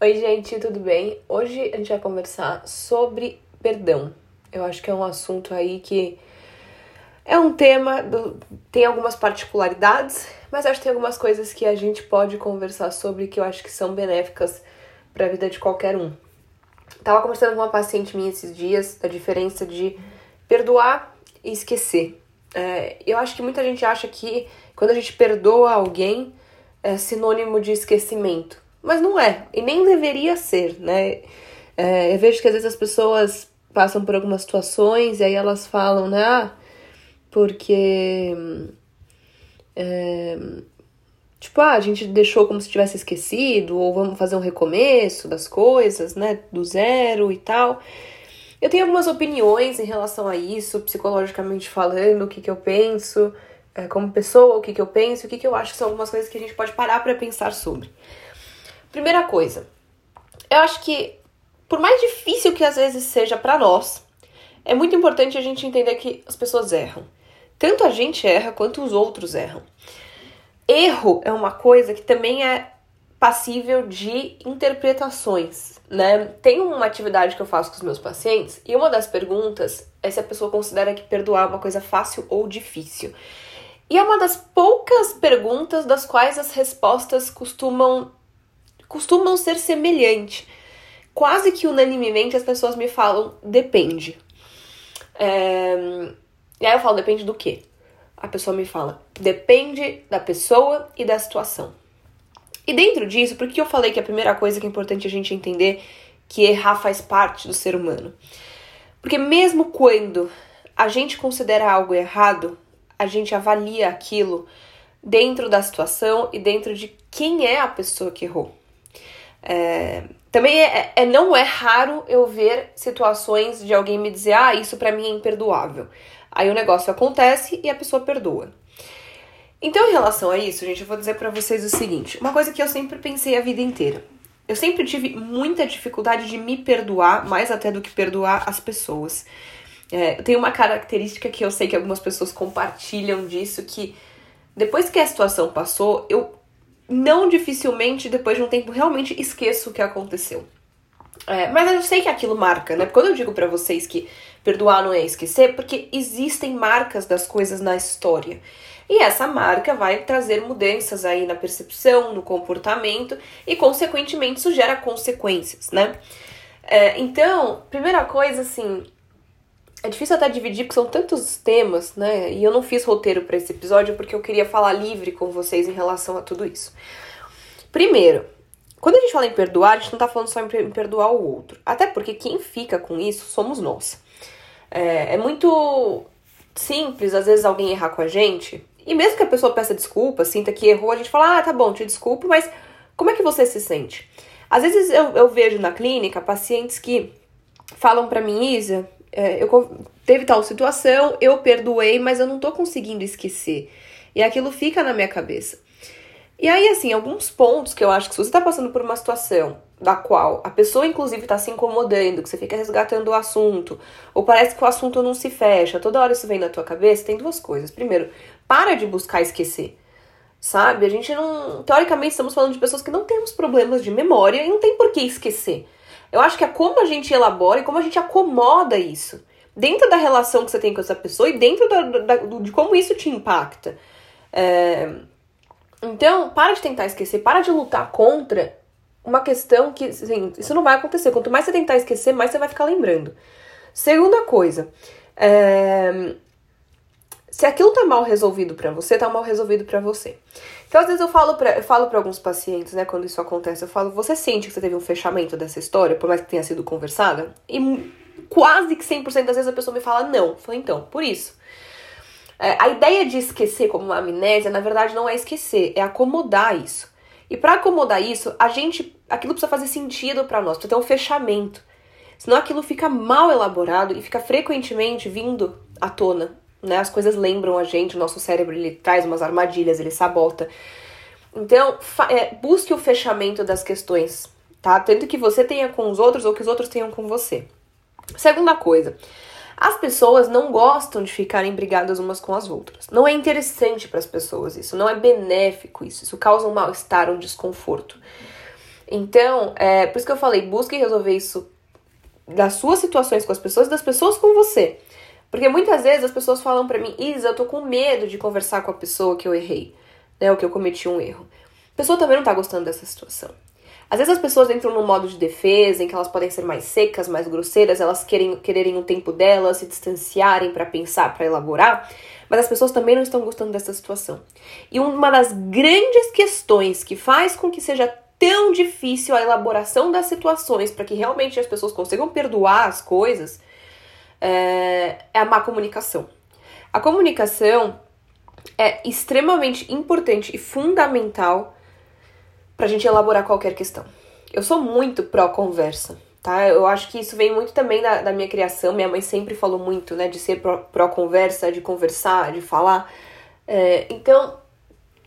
Oi, gente, tudo bem? Hoje a gente vai conversar sobre perdão. Eu acho que é um assunto aí que é um tema, do... tem algumas particularidades, mas acho que tem algumas coisas que a gente pode conversar sobre que eu acho que são benéficas para a vida de qualquer um. Tava conversando com uma paciente minha esses dias da diferença de perdoar e esquecer. É, eu acho que muita gente acha que quando a gente perdoa alguém é sinônimo de esquecimento. Mas não é, e nem deveria ser, né? É, eu vejo que às vezes as pessoas passam por algumas situações e aí elas falam, né? Ah, porque. É, tipo, ah, a gente deixou como se tivesse esquecido, ou vamos fazer um recomeço das coisas, né? Do zero e tal. Eu tenho algumas opiniões em relação a isso, psicologicamente falando, o que, que eu penso, é, como pessoa, o que, que eu penso, o que, que eu acho que são algumas coisas que a gente pode parar para pensar sobre. Primeira coisa, eu acho que, por mais difícil que às vezes seja para nós, é muito importante a gente entender que as pessoas erram. Tanto a gente erra quanto os outros erram. Erro é uma coisa que também é passível de interpretações, né? Tem uma atividade que eu faço com os meus pacientes e uma das perguntas é se a pessoa considera que perdoar é uma coisa fácil ou difícil. E é uma das poucas perguntas das quais as respostas costumam costumam ser semelhantes. Quase que unanimemente as pessoas me falam depende. É... E aí eu falo depende do quê? A pessoa me fala depende da pessoa e da situação. E dentro disso, por que eu falei que a primeira coisa que é importante a gente entender que errar faz parte do ser humano? Porque mesmo quando a gente considera algo errado, a gente avalia aquilo dentro da situação e dentro de quem é a pessoa que errou. É, também é, é, não é raro eu ver situações de alguém me dizer, ah, isso para mim é imperdoável. Aí o negócio acontece e a pessoa perdoa. Então, em relação a isso, gente, eu vou dizer para vocês o seguinte: uma coisa que eu sempre pensei a vida inteira. Eu sempre tive muita dificuldade de me perdoar, mais até do que perdoar as pessoas. É, tenho uma característica que eu sei que algumas pessoas compartilham disso, que depois que a situação passou, eu não dificilmente, depois de um tempo, realmente esqueço o que aconteceu. É, mas eu sei que aquilo marca, né? Quando eu digo para vocês que perdoar não é esquecer, porque existem marcas das coisas na história. E essa marca vai trazer mudanças aí na percepção, no comportamento e, consequentemente, isso gera consequências, né? É, então, primeira coisa, assim, é difícil até dividir, porque são tantos temas, né? E eu não fiz roteiro para esse episódio porque eu queria falar livre com vocês em relação a tudo isso. Primeiro, quando a gente fala em perdoar, a gente não tá falando só em perdoar o outro. Até porque quem fica com isso somos nós. É, é muito simples, às vezes, alguém errar com a gente. E mesmo que a pessoa peça desculpa, sinta que errou, a gente fala, ah, tá bom, te desculpo, mas como é que você se sente? Às vezes eu, eu vejo na clínica pacientes que falam para mim, Isa, eu teve tal situação, eu perdoei, mas eu não tô conseguindo esquecer. E aquilo fica na minha cabeça. E aí, assim, alguns pontos que eu acho que se você tá passando por uma situação da qual a pessoa, inclusive, tá se incomodando, que você fica resgatando o assunto, ou parece que o assunto não se fecha, toda hora isso vem na tua cabeça, tem duas coisas. Primeiro, para de buscar esquecer. Sabe? A gente não. Teoricamente, estamos falando de pessoas que não temos problemas de memória e não tem por que esquecer. Eu acho que é como a gente elabora e como a gente acomoda isso. Dentro da relação que você tem com essa pessoa e dentro da, da, de como isso te impacta. É... Então, para de tentar esquecer, para de lutar contra uma questão que, assim, isso não vai acontecer. Quanto mais você tentar esquecer, mais você vai ficar lembrando. Segunda coisa, é... se aquilo tá mal resolvido para você, tá mal resolvido para você. Então, às vezes eu falo para eu falo para alguns pacientes, né, quando isso acontece, eu falo: "Você sente que você teve um fechamento dessa história, por mais que tenha sido conversada?" E quase que 100% das vezes a pessoa me fala: "Não". Eu falo: "Então, por isso". É, a ideia de esquecer como uma amnésia, na verdade, não é esquecer, é acomodar isso. E para acomodar isso, a gente, aquilo precisa fazer sentido para nós, precisa ter um fechamento. Senão aquilo fica mal elaborado e fica frequentemente vindo à tona né? As coisas lembram a gente, o nosso cérebro ele traz umas armadilhas, ele sabota. Então, é, busque o fechamento das questões, tá? Tanto que você tenha com os outros ou que os outros tenham com você. Segunda coisa, as pessoas não gostam de ficarem brigadas umas com as outras. Não é interessante para as pessoas isso, não é benéfico isso. Isso causa um mal-estar, um desconforto. Então, é por isso que eu falei, busque resolver isso das suas situações com as pessoas e das pessoas com você. Porque muitas vezes as pessoas falam para mim, Isa, eu tô com medo de conversar com a pessoa que eu errei, né? Ou que eu cometi um erro. A pessoa também não tá gostando dessa situação. Às vezes as pessoas entram num modo de defesa, em que elas podem ser mais secas, mais grosseiras, elas querem quererem o tempo delas, se distanciarem para pensar, para elaborar, mas as pessoas também não estão gostando dessa situação. E uma das grandes questões que faz com que seja tão difícil a elaboração das situações para que realmente as pessoas consigam perdoar as coisas é, é a má comunicação. A comunicação é extremamente importante e fundamental para a gente elaborar qualquer questão. Eu sou muito pró-conversa, tá? Eu acho que isso vem muito também da, da, minha criação. Minha mãe sempre falou muito, né, de ser pró-conversa, de conversar, de falar. É, então,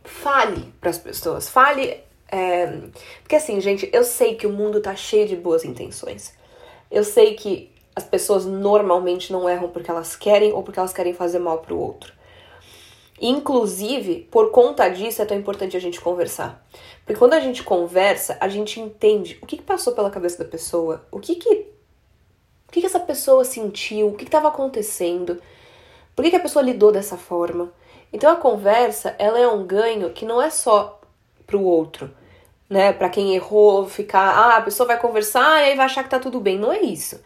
fale para as pessoas, fale. É, porque assim, gente, eu sei que o mundo tá cheio de boas intenções. Eu sei que as pessoas normalmente não erram porque elas querem ou porque elas querem fazer mal pro outro. Inclusive, por conta disso, é tão importante a gente conversar. Porque quando a gente conversa, a gente entende o que, que passou pela cabeça da pessoa, o que que, o que, que essa pessoa sentiu, o que estava acontecendo, por que, que a pessoa lidou dessa forma. Então a conversa, ela é um ganho que não é só pro outro, né? Para quem errou, ficar, ah, a pessoa vai conversar e aí vai achar que tá tudo bem. Não é isso.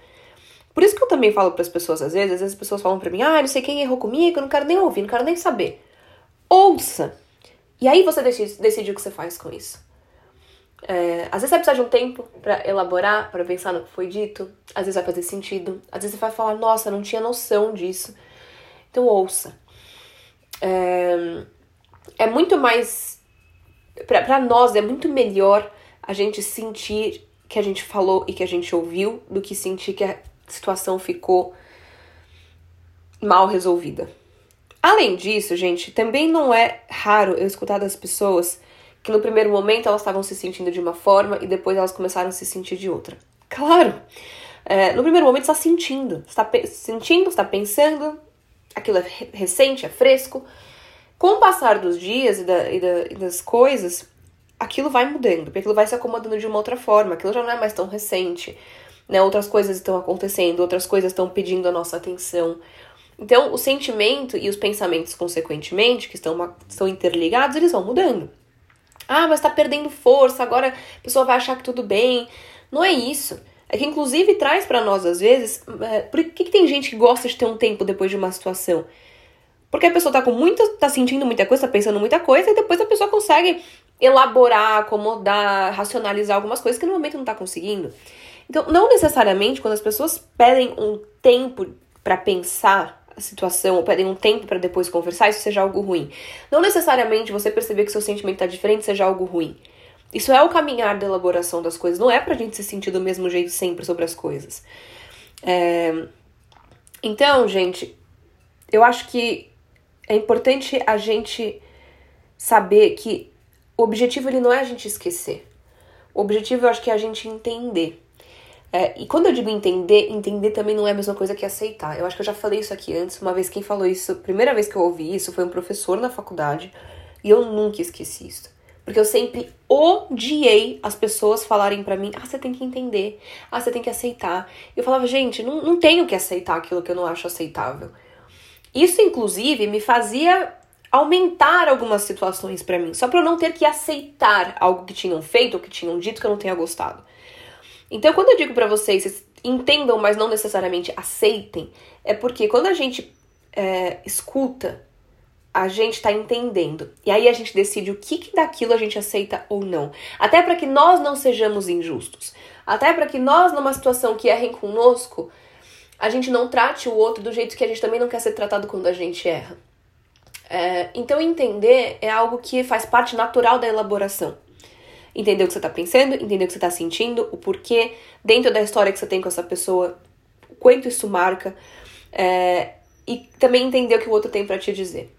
Por isso que eu também falo para as pessoas às vezes, às vezes as pessoas falam para mim: "Ah, não sei quem errou comigo, eu não quero nem ouvir, não quero nem saber". Ouça. E aí você decide, decide o que você faz com isso. É, às vezes vai precisar de um tempo para elaborar, para pensar no que foi dito. Às vezes vai fazer sentido. Às vezes você vai falar: "Nossa, não tinha noção disso". Então ouça. É, é muito mais para nós é muito melhor a gente sentir que a gente falou e que a gente ouviu do que sentir que a situação ficou mal resolvida. Além disso, gente, também não é raro eu escutar das pessoas que no primeiro momento elas estavam se sentindo de uma forma e depois elas começaram a se sentir de outra. Claro! É, no primeiro momento está sentindo, está sentindo, está pensando, aquilo é recente, é fresco. Com o passar dos dias e, da, e, da, e das coisas, aquilo vai mudando, porque aquilo vai se acomodando de uma outra forma, aquilo já não é mais tão recente né? Outras coisas estão acontecendo, outras coisas estão pedindo a nossa atenção. Então, o sentimento e os pensamentos, consequentemente, que estão, estão interligados, eles vão mudando. Ah, mas tá perdendo força, agora a pessoa vai achar que tudo bem. Não é isso. É que, inclusive, traz para nós, às vezes, é, por que, que tem gente que gosta de ter um tempo depois de uma situação? Porque a pessoa tá com muita, tá sentindo muita coisa, tá pensando muita coisa, e depois a pessoa consegue elaborar, acomodar, racionalizar algumas coisas que no momento não tá conseguindo. Então, não necessariamente quando as pessoas pedem um tempo para pensar a situação, ou pedem um tempo para depois conversar, isso seja algo ruim. Não necessariamente você perceber que seu sentimento tá diferente seja algo ruim. Isso é o caminhar da elaboração das coisas, não é pra gente se sentir do mesmo jeito sempre sobre as coisas. É... Então, gente, eu acho que é importante a gente saber que o objetivo ele não é a gente esquecer. O objetivo eu acho que é a gente entender. É, e quando eu digo entender, entender também não é a mesma coisa que aceitar. Eu acho que eu já falei isso aqui antes. Uma vez quem falou isso, primeira vez que eu ouvi isso, foi um professor na faculdade. E eu nunca esqueci isso. Porque eu sempre odiei as pessoas falarem para mim: ah, você tem que entender, ah, você tem que aceitar. Eu falava, gente, não, não tenho que aceitar aquilo que eu não acho aceitável. Isso, inclusive, me fazia aumentar algumas situações para mim, só para eu não ter que aceitar algo que tinham feito ou que tinham dito que eu não tenha gostado. Então, quando eu digo para vocês, vocês entendam, mas não necessariamente aceitem, é porque quando a gente é, escuta, a gente está entendendo. E aí a gente decide o que, que daquilo a gente aceita ou não. Até para que nós não sejamos injustos. Até para que nós, numa situação que errem conosco, a gente não trate o outro do jeito que a gente também não quer ser tratado quando a gente erra. É, então, entender é algo que faz parte natural da elaboração entender o que você tá pensando, entender o que você tá sentindo, o porquê, dentro da história que você tem com essa pessoa, quanto isso marca, é, e também entender o que o outro tem para te dizer.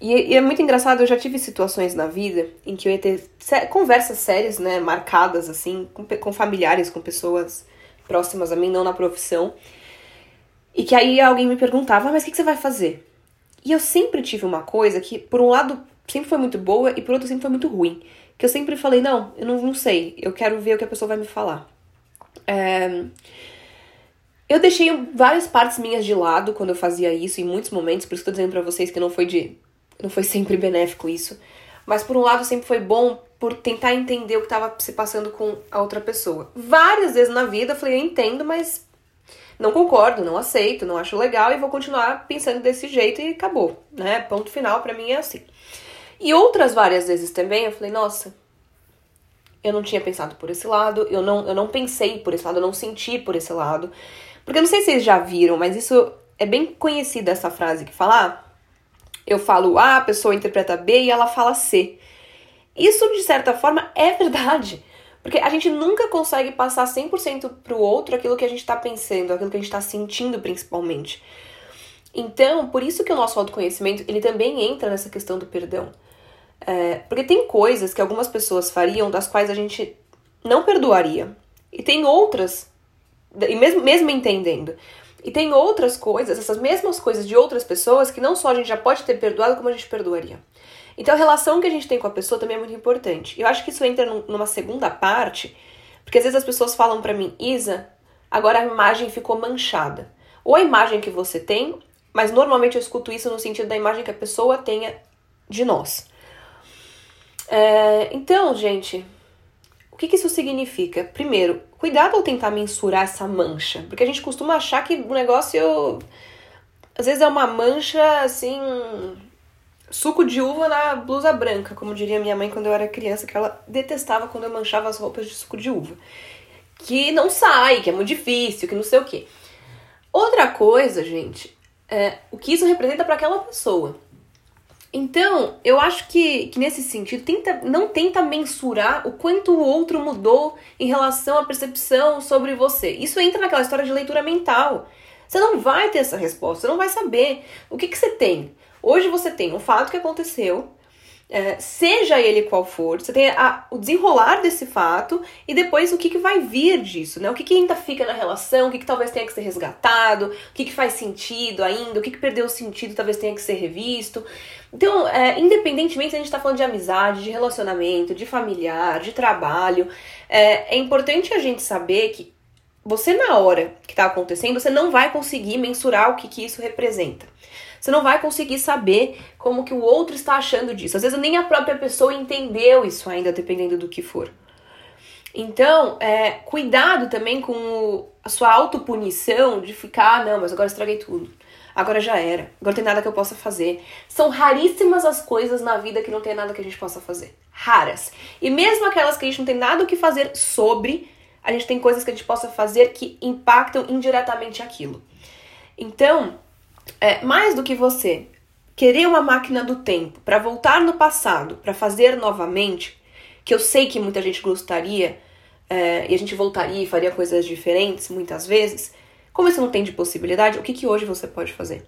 E, e, é muito engraçado, eu já tive situações na vida em que eu ia ter conversas sérias, né, marcadas, assim, com, com familiares, com pessoas próximas a mim, não na profissão, e que aí alguém me perguntava, ah, mas o que, que você vai fazer? E eu sempre tive uma coisa que, por um lado, sempre foi muito boa e por outro sempre foi muito ruim que eu sempre falei, não, eu não, não sei, eu quero ver o que a pessoa vai me falar. É... Eu deixei várias partes minhas de lado quando eu fazia isso, em muitos momentos, por isso que eu tô dizendo pra vocês que não foi de. não foi sempre benéfico isso. Mas por um lado sempre foi bom por tentar entender o que estava se passando com a outra pessoa. Várias vezes na vida eu falei, eu entendo, mas não concordo, não aceito, não acho legal e vou continuar pensando desse jeito e acabou, né? Ponto final para mim é assim. E outras várias vezes também eu falei, nossa, eu não tinha pensado por esse lado, eu não, eu não pensei por esse lado, eu não senti por esse lado. Porque eu não sei se vocês já viram, mas isso é bem conhecida essa frase que fala, ah, eu falo A, a pessoa interpreta B e ela fala C. Isso, de certa forma, é verdade. Porque a gente nunca consegue passar 100% pro outro aquilo que a gente tá pensando, aquilo que a gente tá sentindo principalmente. Então, por isso que o nosso autoconhecimento, ele também entra nessa questão do perdão. É, porque tem coisas que algumas pessoas fariam das quais a gente não perdoaria. E tem outras, e mesmo, mesmo entendendo. E tem outras coisas, essas mesmas coisas de outras pessoas, que não só a gente já pode ter perdoado, como a gente perdoaria. Então a relação que a gente tem com a pessoa também é muito importante. Eu acho que isso entra numa segunda parte, porque às vezes as pessoas falam para mim, Isa, agora a imagem ficou manchada. Ou a imagem que você tem, mas normalmente eu escuto isso no sentido da imagem que a pessoa tenha de nós. É, então, gente, o que, que isso significa? Primeiro, cuidado ao tentar mensurar essa mancha, porque a gente costuma achar que o negócio às vezes é uma mancha assim suco de uva na blusa branca, como diria minha mãe quando eu era criança, que ela detestava quando eu manchava as roupas de suco de uva. Que não sai, que é muito difícil, que não sei o quê. Outra coisa, gente, é o que isso representa para aquela pessoa. Então, eu acho que, que nesse sentido, tenta, não tenta mensurar o quanto o outro mudou em relação à percepção sobre você. Isso entra naquela história de leitura mental. Você não vai ter essa resposta, você não vai saber. O que, que você tem? Hoje você tem um fato que aconteceu, é, seja ele qual for, você tem a, o desenrolar desse fato e depois o que, que vai vir disso, né? O que, que ainda fica na relação, o que, que talvez tenha que ser resgatado, o que, que faz sentido ainda, o que, que perdeu o sentido talvez tenha que ser revisto. Então, é, independentemente se a gente está falando de amizade, de relacionamento, de familiar, de trabalho, é, é importante a gente saber que você, na hora que está acontecendo, você não vai conseguir mensurar o que, que isso representa. Você não vai conseguir saber como que o outro está achando disso. Às vezes nem a própria pessoa entendeu isso ainda, dependendo do que for. Então, é, cuidado também com a sua autopunição de ficar, ah, não, mas agora estraguei tudo. Agora já era. Agora tem nada que eu possa fazer. São raríssimas as coisas na vida que não tem nada que a gente possa fazer. Raras. E mesmo aquelas que a gente não tem nada o que fazer sobre, a gente tem coisas que a gente possa fazer que impactam indiretamente aquilo. Então, é, mais do que você querer uma máquina do tempo para voltar no passado, para fazer novamente, que eu sei que muita gente gostaria, é, e a gente voltaria e faria coisas diferentes muitas vezes, como isso não tem de possibilidade, o que, que hoje você pode fazer?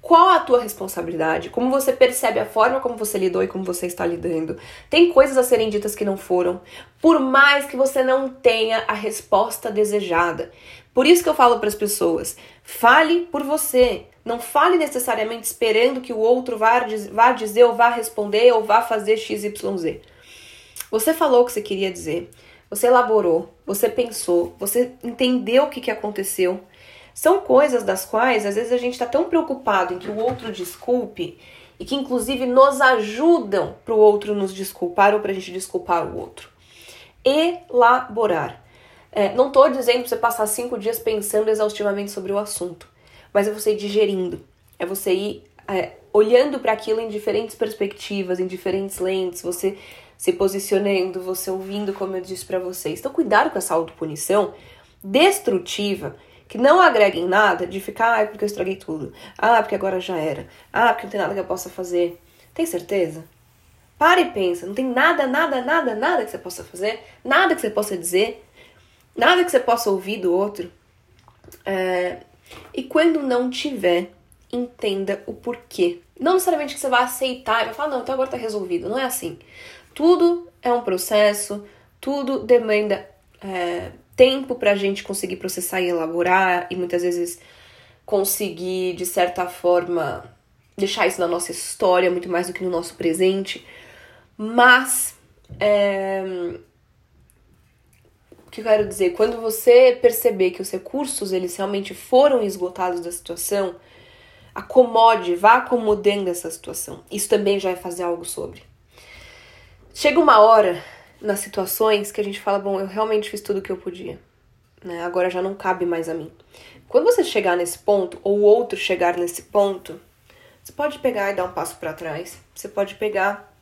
Qual a tua responsabilidade? Como você percebe a forma como você lidou e como você está lidando? Tem coisas a serem ditas que não foram, por mais que você não tenha a resposta desejada. Por isso que eu falo para as pessoas: fale por você. Não fale necessariamente esperando que o outro vá, vá dizer ou vá responder ou vá fazer XYZ. Você falou o que você queria dizer, você elaborou, você pensou, você entendeu o que, que aconteceu. São coisas das quais às vezes a gente está tão preocupado em que o outro desculpe e que inclusive nos ajudam para o outro nos desculpar ou para a gente desculpar o outro. Elaborar. É, não estou dizendo para você passar cinco dias pensando exaustivamente sobre o assunto mas é você ir digerindo, é você ir é, olhando para aquilo em diferentes perspectivas, em diferentes lentes, você se posicionando, você ouvindo, como eu disse para vocês. Então, cuidado com essa autopunição destrutiva que não agrega em nada de ficar, ah, porque eu estraguei tudo, ah, porque agora já era, ah, porque não tem nada que eu possa fazer. Tem certeza? Para e pensa, não tem nada, nada, nada, nada que você possa fazer, nada que você possa dizer, nada que você possa ouvir do outro. É, e quando não tiver, entenda o porquê. Não necessariamente que você vai aceitar e vai falar, não, então agora tá resolvido. Não é assim. Tudo é um processo, tudo demanda é, tempo pra gente conseguir processar e elaborar, e muitas vezes conseguir, de certa forma, deixar isso na nossa história muito mais do que no nosso presente. Mas é, o que eu quero dizer? Quando você perceber que os recursos eles realmente foram esgotados da situação, acomode, vá acomodando essa situação. Isso também já é fazer algo sobre. Chega uma hora nas situações que a gente fala, bom, eu realmente fiz tudo o que eu podia. Né? Agora já não cabe mais a mim. Quando você chegar nesse ponto, ou o outro chegar nesse ponto, você pode pegar e dar um passo para trás. Você pode pegar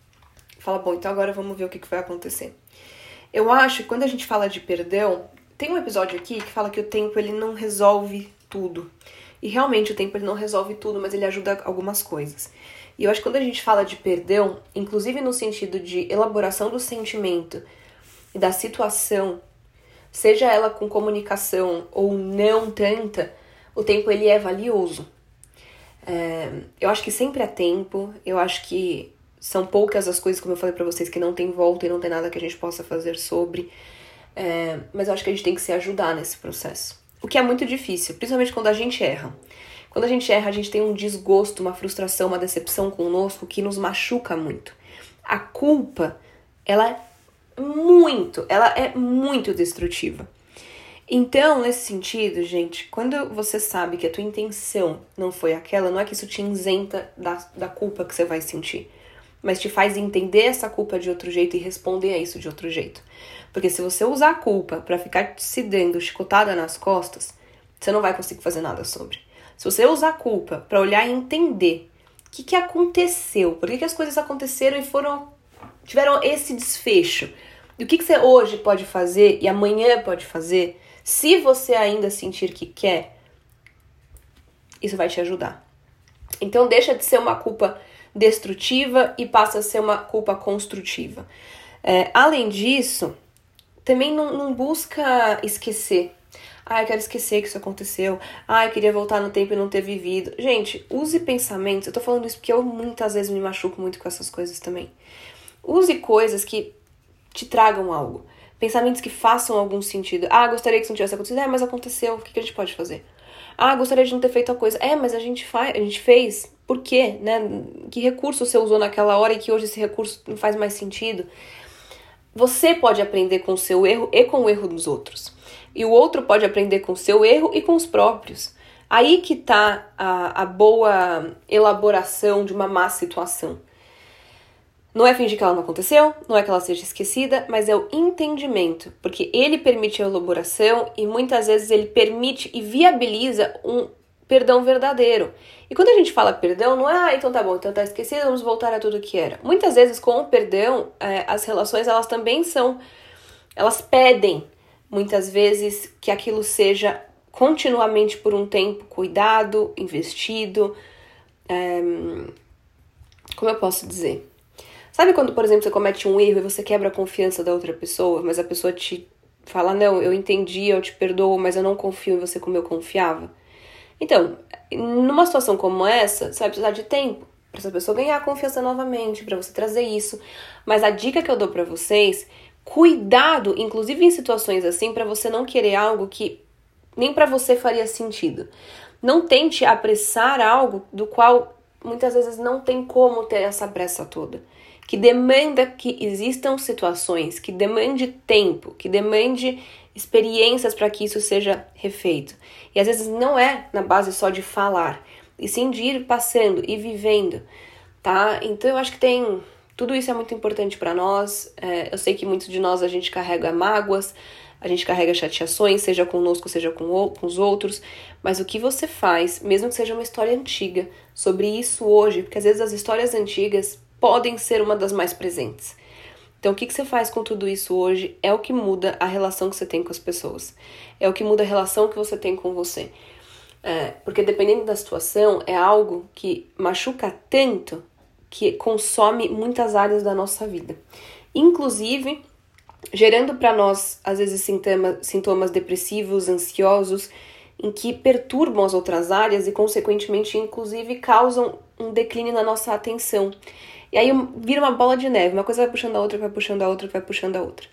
falar, bom, então agora vamos ver o que, que vai acontecer. Eu acho que quando a gente fala de perdão, tem um episódio aqui que fala que o tempo ele não resolve tudo. E realmente o tempo ele não resolve tudo, mas ele ajuda algumas coisas. E eu acho que quando a gente fala de perdão, inclusive no sentido de elaboração do sentimento e da situação, seja ela com comunicação ou não tanta, o tempo ele é valioso. É, eu acho que sempre é tempo, eu acho que são poucas as coisas, como eu falei para vocês, que não tem volta e não tem nada que a gente possa fazer sobre. É, mas eu acho que a gente tem que se ajudar nesse processo. O que é muito difícil, principalmente quando a gente erra. Quando a gente erra, a gente tem um desgosto, uma frustração, uma decepção conosco que nos machuca muito. A culpa, ela é muito, ela é muito destrutiva. Então, nesse sentido, gente, quando você sabe que a tua intenção não foi aquela, não é que isso te isenta da, da culpa que você vai sentir, mas te faz entender essa culpa de outro jeito e responder a isso de outro jeito. Porque se você usar a culpa para ficar se dando chicotada nas costas, você não vai conseguir fazer nada sobre. Se você usar a culpa para olhar e entender o que, que aconteceu, por que, que as coisas aconteceram e foram tiveram esse desfecho, e o que, que você hoje pode fazer e amanhã pode fazer, se você ainda sentir que quer, isso vai te ajudar. Então deixa de ser uma culpa destrutiva e passa a ser uma culpa construtiva. É, além disso, também não, não busca esquecer ah, eu quero esquecer que isso aconteceu. Ah, eu queria voltar no tempo e não ter vivido. Gente, use pensamentos. Eu tô falando isso porque eu muitas vezes me machuco muito com essas coisas também. Use coisas que te tragam algo. Pensamentos que façam algum sentido. Ah, gostaria que isso não tivesse acontecido. É, mas aconteceu. O que a gente pode fazer? Ah, gostaria de não ter feito a coisa. É, mas a gente faz, a gente fez. Por quê? Né? Que recurso você usou naquela hora e que hoje esse recurso não faz mais sentido? Você pode aprender com o seu erro e com o erro dos outros e o outro pode aprender com o seu erro e com os próprios. Aí que está a, a boa elaboração de uma má situação. Não é fingir que ela não aconteceu, não é que ela seja esquecida, mas é o entendimento, porque ele permite a elaboração e muitas vezes ele permite e viabiliza um perdão verdadeiro. E quando a gente fala perdão, não é, ah, então tá bom, então tá esquecido, vamos voltar a tudo que era. Muitas vezes com o perdão, é, as relações elas também são, elas pedem muitas vezes que aquilo seja continuamente por um tempo cuidado, investido. É, como eu posso dizer? Sabe quando, por exemplo, você comete um erro e você quebra a confiança da outra pessoa, mas a pessoa te fala: Não, eu entendi, eu te perdoo, mas eu não confio em você como eu confiava? Então, numa situação como essa, você vai precisar de tempo para essa pessoa ganhar confiança novamente, para você trazer isso. Mas a dica que eu dou para vocês Cuidado, inclusive em situações assim, para você não querer algo que nem para você faria sentido. Não tente apressar algo do qual muitas vezes não tem como ter essa pressa toda. Que demanda que existam situações, que demande tempo, que demande experiências para que isso seja refeito. E às vezes não é na base só de falar, e sim de ir passando e vivendo, tá? Então eu acho que tem tudo isso é muito importante para nós. É, eu sei que muitos de nós a gente carrega mágoas, a gente carrega chateações, seja conosco, seja com, o, com os outros. Mas o que você faz, mesmo que seja uma história antiga, sobre isso hoje, porque às vezes as histórias antigas podem ser uma das mais presentes. Então, o que, que você faz com tudo isso hoje é o que muda a relação que você tem com as pessoas. É o que muda a relação que você tem com você. É, porque dependendo da situação, é algo que machuca tanto que consome muitas áreas da nossa vida. Inclusive, gerando para nós, às vezes, sintoma, sintomas depressivos, ansiosos, em que perturbam as outras áreas e, consequentemente, inclusive, causam um declínio na nossa atenção. E aí vira uma bola de neve, uma coisa vai puxando a outra, vai puxando a outra, vai puxando a outra.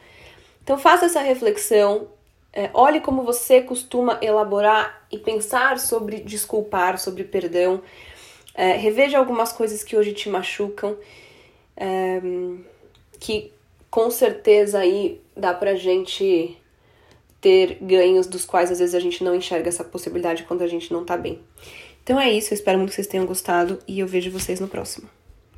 Então faça essa reflexão, é, olhe como você costuma elaborar e pensar sobre desculpar, sobre perdão, é, reveja algumas coisas que hoje te machucam, é, que com certeza aí dá pra gente ter ganhos dos quais às vezes a gente não enxerga essa possibilidade quando a gente não tá bem. Então é isso, eu espero muito que vocês tenham gostado e eu vejo vocês no próximo.